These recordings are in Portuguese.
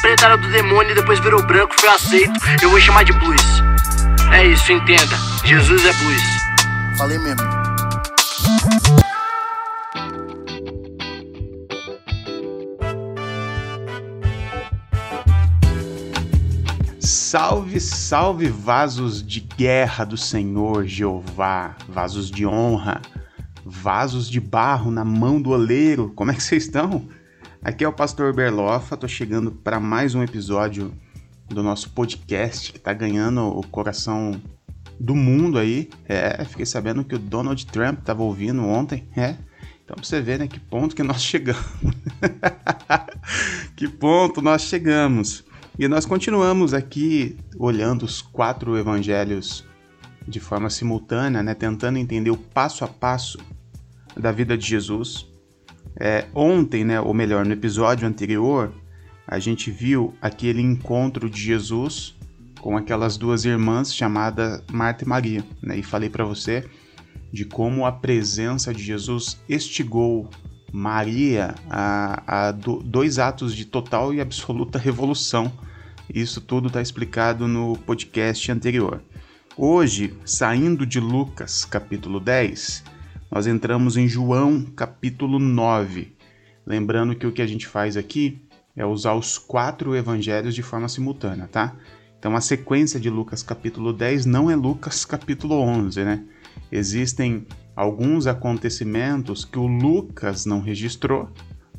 preta era do demônio e depois virou branco, foi aceito. Eu vou chamar de blues. É isso, entenda. Jesus é blues. Falei mesmo. Salve, salve, vasos de guerra do Senhor Jeová, vasos de honra, vasos de barro na mão do oleiro. Como é que vocês estão? Aqui é o Pastor Berlofa, tô chegando para mais um episódio do nosso podcast que tá ganhando o coração do mundo aí. É, fiquei sabendo que o Donald Trump tava ouvindo ontem, é. Então pra você ver, né, que ponto que nós chegamos. que ponto nós chegamos. E nós continuamos aqui olhando os quatro evangelhos de forma simultânea, né, tentando entender o passo a passo da vida de Jesus. É, ontem, né, ou melhor, no episódio anterior, a gente viu aquele encontro de Jesus com aquelas duas irmãs chamadas Marta e Maria, né, e falei para você de como a presença de Jesus estigou Maria a, a do, dois atos de total e absoluta revolução. Isso tudo está explicado no podcast anterior. Hoje, saindo de Lucas capítulo 10, nós entramos em João capítulo 9. Lembrando que o que a gente faz aqui é usar os quatro evangelhos de forma simultânea, tá? Então a sequência de Lucas capítulo 10 não é Lucas capítulo 11, né? Existem alguns acontecimentos que o Lucas não registrou,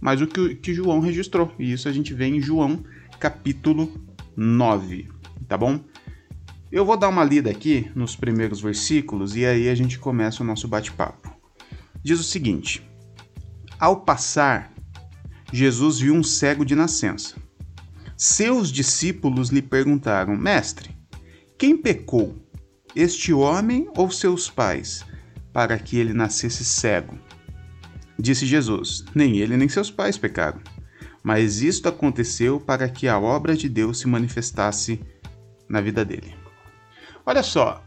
mas o que, que João registrou. E isso a gente vê em João capítulo 9, tá bom? Eu vou dar uma lida aqui nos primeiros versículos e aí a gente começa o nosso bate-papo. Diz o seguinte: Ao passar, Jesus viu um cego de nascença. Seus discípulos lhe perguntaram: Mestre, quem pecou, este homem ou seus pais, para que ele nascesse cego? Disse Jesus: Nem ele nem seus pais pecaram, mas isto aconteceu para que a obra de Deus se manifestasse na vida dele. Olha só,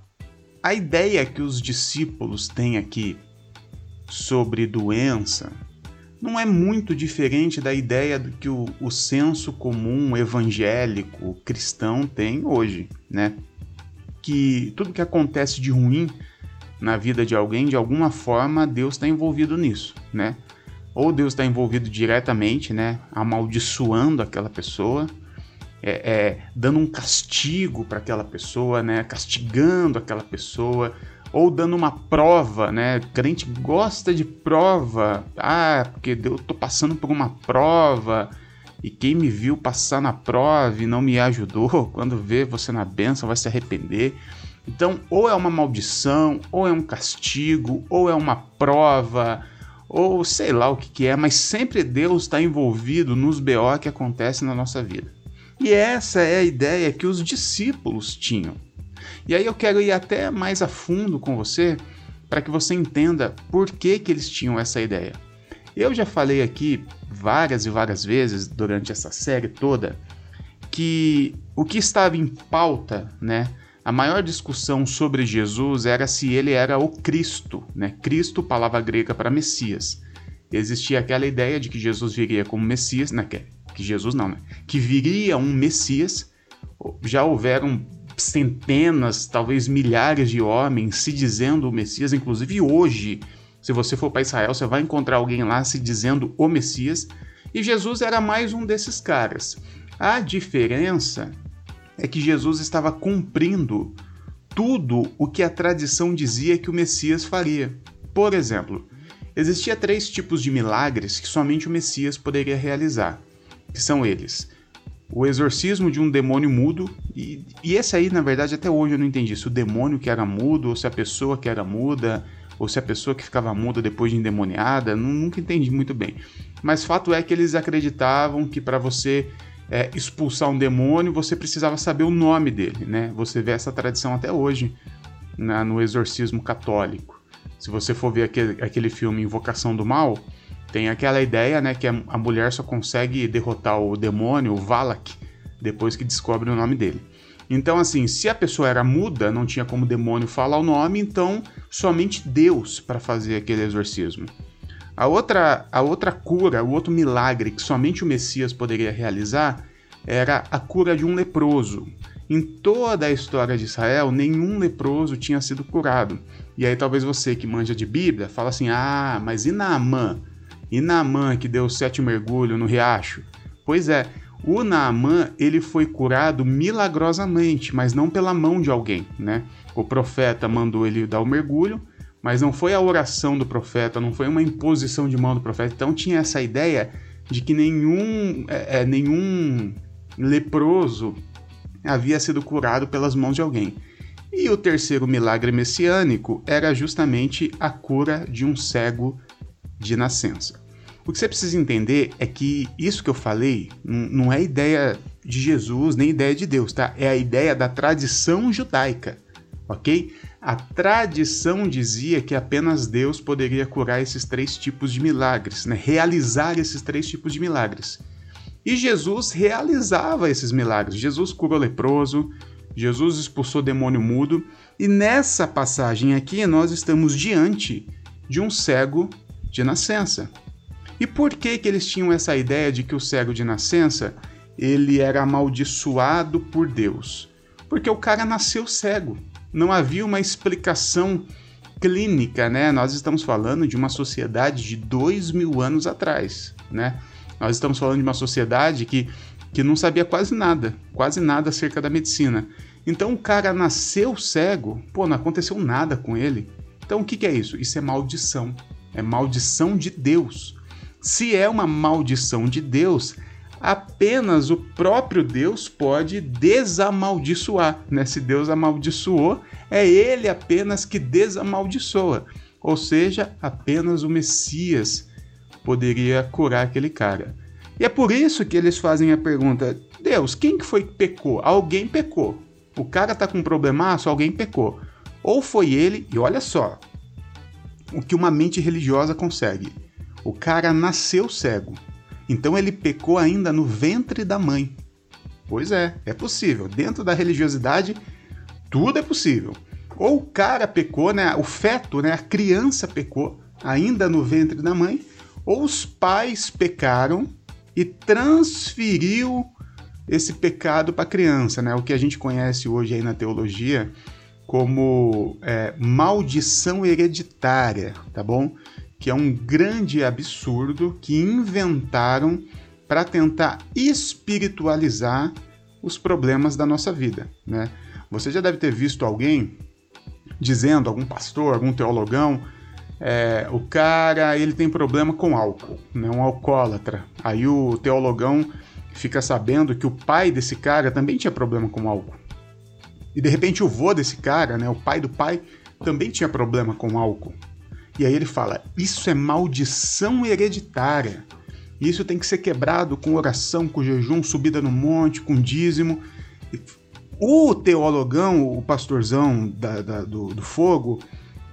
a ideia que os discípulos têm aqui sobre doença não é muito diferente da ideia do que o, o senso comum evangélico cristão tem hoje, né? Que tudo que acontece de ruim na vida de alguém, de alguma forma, Deus está envolvido nisso, né? Ou Deus está envolvido diretamente, né? Amaldiçoando aquela pessoa, é, é, dando um castigo para aquela pessoa, né? Castigando aquela pessoa, ou dando uma prova, né? Crente gosta de prova. Ah, porque eu tô passando por uma prova e quem me viu passar na prova e não me ajudou, quando vê você na benção vai se arrepender. Então, ou é uma maldição, ou é um castigo, ou é uma prova, ou sei lá o que, que é, mas sempre Deus está envolvido nos BO que acontecem na nossa vida. E essa é a ideia que os discípulos tinham. E aí eu quero ir até mais a fundo com você para que você entenda por que, que eles tinham essa ideia. Eu já falei aqui várias e várias vezes durante essa série toda que o que estava em pauta, né? A maior discussão sobre Jesus era se ele era o Cristo, né? Cristo, palavra grega para Messias. Existia aquela ideia de que Jesus viria como Messias, né? Que Jesus não, né? Que viria um Messias. Já houveram centenas, talvez milhares de homens se dizendo o Messias, inclusive hoje, se você for para Israel, você vai encontrar alguém lá se dizendo o Messias, e Jesus era mais um desses caras. A diferença é que Jesus estava cumprindo tudo o que a tradição dizia que o Messias faria. Por exemplo, existia três tipos de milagres que somente o Messias poderia realizar, que são eles: o exorcismo de um demônio mudo. E, e esse aí, na verdade, até hoje eu não entendi se o demônio que era mudo, ou se a pessoa que era muda, ou se a pessoa que ficava muda depois de endemoniada, nunca entendi muito bem. Mas fato é que eles acreditavam que para você é, expulsar um demônio, você precisava saber o nome dele, né? Você vê essa tradição até hoje na, no exorcismo católico. Se você for ver aquele, aquele filme Invocação do Mal, tem aquela ideia, né, que a mulher só consegue derrotar o demônio, o Valak, depois que descobre o nome dele. Então, assim, se a pessoa era muda, não tinha como o demônio falar o nome, então somente Deus para fazer aquele exorcismo. A outra, a outra cura, o outro milagre que somente o Messias poderia realizar era a cura de um leproso. Em toda a história de Israel, nenhum leproso tinha sido curado. E aí talvez você que manja de Bíblia fala assim: "Ah, mas e Naamã? E Naamã que deu sete mergulhos no riacho?" Pois é, o Naamã ele foi curado milagrosamente, mas não pela mão de alguém, né? O profeta mandou ele dar o mergulho, mas não foi a oração do profeta, não foi uma imposição de mão do profeta. Então tinha essa ideia de que nenhum, é, é, nenhum leproso havia sido curado pelas mãos de alguém. E o terceiro milagre messiânico era justamente a cura de um cego de nascença. O que você precisa entender é que isso que eu falei não é ideia de Jesus nem ideia de Deus, tá? É a ideia da tradição judaica, ok? A tradição dizia que apenas Deus poderia curar esses três tipos de milagres, né? realizar esses três tipos de milagres. E Jesus realizava esses milagres. Jesus curou leproso, Jesus expulsou demônio mudo, e nessa passagem aqui nós estamos diante de um cego de nascença. E por que que eles tinham essa ideia de que o cego de nascença ele era amaldiçoado por Deus? Porque o cara nasceu cego. Não havia uma explicação clínica, né? Nós estamos falando de uma sociedade de dois mil anos atrás, né? Nós estamos falando de uma sociedade que, que não sabia quase nada, quase nada acerca da medicina. Então o cara nasceu cego, pô, não aconteceu nada com ele. Então o que, que é isso? Isso é maldição. É maldição de Deus. Se é uma maldição de Deus, apenas o próprio Deus pode desamaldiçoar. Né? Se Deus amaldiçoou, é ele apenas que desamaldiçoa. Ou seja, apenas o Messias poderia curar aquele cara. E é por isso que eles fazem a pergunta: Deus, quem que foi que pecou? Alguém pecou. O cara tá com um problemaço, alguém pecou. Ou foi ele, e olha só, o que uma mente religiosa consegue o cara nasceu cego. Então ele pecou ainda no ventre da mãe. Pois é, é possível. Dentro da religiosidade, tudo é possível. Ou o cara pecou, né? O feto, né? A criança pecou ainda no ventre da mãe, ou os pais pecaram e transferiu esse pecado para a criança, né? O que a gente conhece hoje aí na teologia como é, maldição hereditária, tá bom? Que é um grande absurdo que inventaram para tentar espiritualizar os problemas da nossa vida, né? Você já deve ter visto alguém dizendo, algum pastor, algum teologão, é, o cara ele tem problema com álcool, né? um alcoólatra. Aí o teologão fica sabendo que o pai desse cara também tinha problema com álcool. E de repente o vô desse cara, né, o pai do pai, também tinha problema com álcool. E aí ele fala: isso é maldição hereditária. Isso tem que ser quebrado com oração, com jejum, subida no monte, com dízimo. O teologão, o pastorzão da, da, do, do fogo,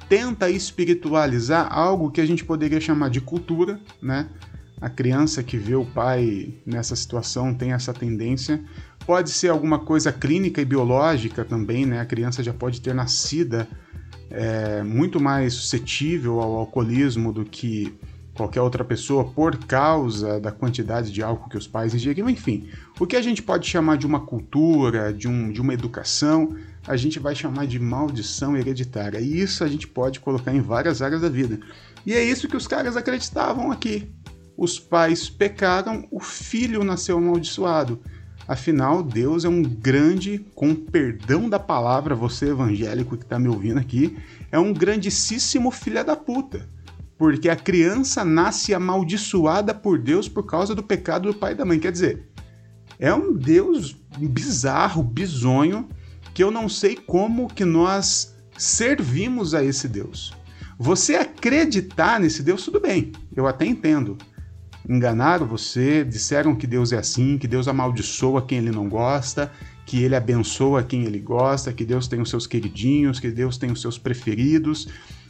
tenta espiritualizar algo que a gente poderia chamar de cultura, né? A criança que vê o pai nessa situação tem essa tendência. Pode ser alguma coisa clínica e biológica também, né? A criança já pode ter nascida é, muito mais suscetível ao alcoolismo do que qualquer outra pessoa por causa da quantidade de álcool que os pais ingeriam, enfim. O que a gente pode chamar de uma cultura, de, um, de uma educação, a gente vai chamar de maldição hereditária. E isso a gente pode colocar em várias áreas da vida. E é isso que os caras acreditavam aqui. Os pais pecaram, o filho nasceu amaldiçoado. Afinal, Deus é um grande, com perdão da palavra, você evangélico que está me ouvindo aqui, é um grandíssimo filho da puta. Porque a criança nasce amaldiçoada por Deus por causa do pecado do pai e da mãe. Quer dizer, é um Deus bizarro, bizonho, que eu não sei como que nós servimos a esse Deus. Você acreditar nesse Deus, tudo bem, eu até entendo enganaram você, disseram que Deus é assim, que Deus amaldiçoa quem ele não gosta, que ele abençoa quem ele gosta, que Deus tem os seus queridinhos, que Deus tem os seus preferidos,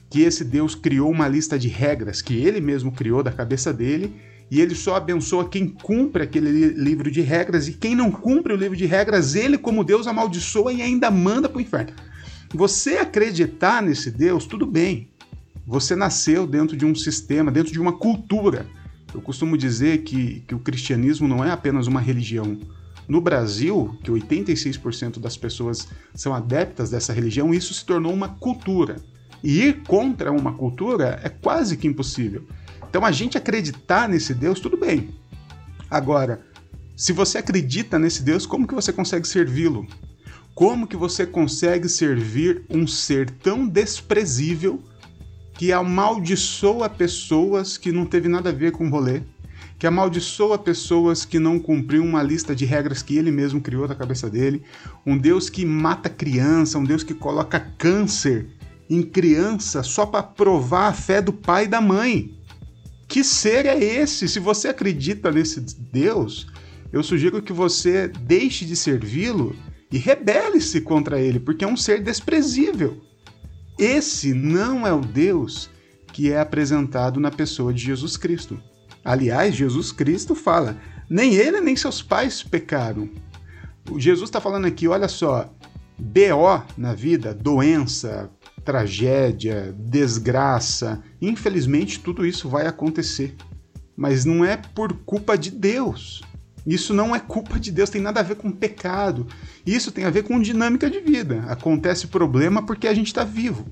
que esse Deus criou uma lista de regras que ele mesmo criou da cabeça dele e ele só abençoa quem cumpre aquele livro de regras e quem não cumpre o livro de regras, ele como Deus amaldiçoa e ainda manda para o inferno. Você acreditar nesse Deus, tudo bem. Você nasceu dentro de um sistema, dentro de uma cultura eu costumo dizer que, que o cristianismo não é apenas uma religião. No Brasil, que 86% das pessoas são adeptas dessa religião, isso se tornou uma cultura. E ir contra uma cultura é quase que impossível. Então a gente acreditar nesse Deus, tudo bem. Agora, se você acredita nesse Deus, como que você consegue servi-lo? Como que você consegue servir um ser tão desprezível que amaldiçoa pessoas que não teve nada a ver com o rolê, que amaldiçoa pessoas que não cumpriu uma lista de regras que ele mesmo criou da cabeça dele, um Deus que mata criança, um Deus que coloca câncer em criança só para provar a fé do pai e da mãe. Que ser é esse? Se você acredita nesse Deus, eu sugiro que você deixe de servi-lo e rebele-se contra ele, porque é um ser desprezível. Esse não é o Deus que é apresentado na pessoa de Jesus Cristo. Aliás, Jesus Cristo fala: nem ele nem seus pais pecaram. O Jesus está falando aqui, olha só, BO na vida, doença, tragédia, desgraça, infelizmente tudo isso vai acontecer. Mas não é por culpa de Deus. Isso não é culpa de Deus, tem nada a ver com pecado. Isso tem a ver com dinâmica de vida. Acontece problema porque a gente está vivo.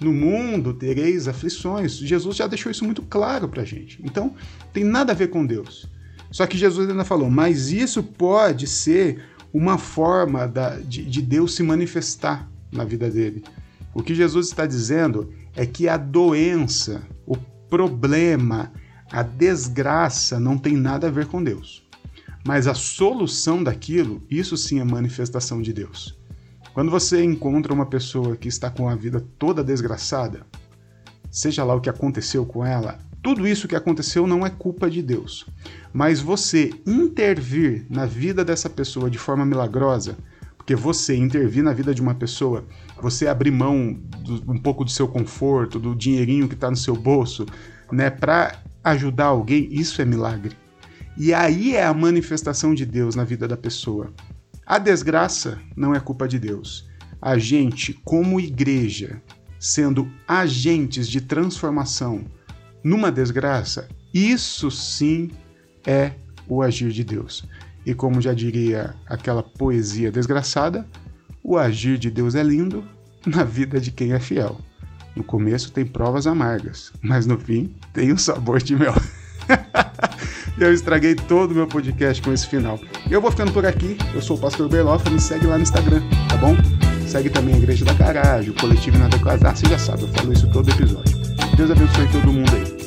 No mundo tereis aflições. Jesus já deixou isso muito claro para a gente. Então, tem nada a ver com Deus. Só que Jesus ainda falou, mas isso pode ser uma forma da, de, de Deus se manifestar na vida dele. O que Jesus está dizendo é que a doença, o problema, a desgraça não tem nada a ver com Deus. Mas a solução daquilo, isso sim é manifestação de Deus. Quando você encontra uma pessoa que está com a vida toda desgraçada, seja lá o que aconteceu com ela, tudo isso que aconteceu não é culpa de Deus. Mas você intervir na vida dessa pessoa de forma milagrosa, porque você intervir na vida de uma pessoa, você abrir mão do, um pouco do seu conforto, do dinheirinho que está no seu bolso, né, para ajudar alguém, isso é milagre. E aí é a manifestação de Deus na vida da pessoa. A desgraça não é culpa de Deus. A gente, como igreja, sendo agentes de transformação numa desgraça, isso sim é o agir de Deus. E como já diria aquela poesia desgraçada, o agir de Deus é lindo na vida de quem é fiel. No começo tem provas amargas, mas no fim tem o sabor de mel. eu estraguei todo o meu podcast com esse final. Eu vou ficando por aqui. Eu sou o Pastor Berloff. Me segue lá no Instagram, tá bom? Segue também a Igreja da Garagem, o Coletivo Nada Casar. Você já sabe, eu falo isso todo episódio. Deus abençoe todo mundo aí.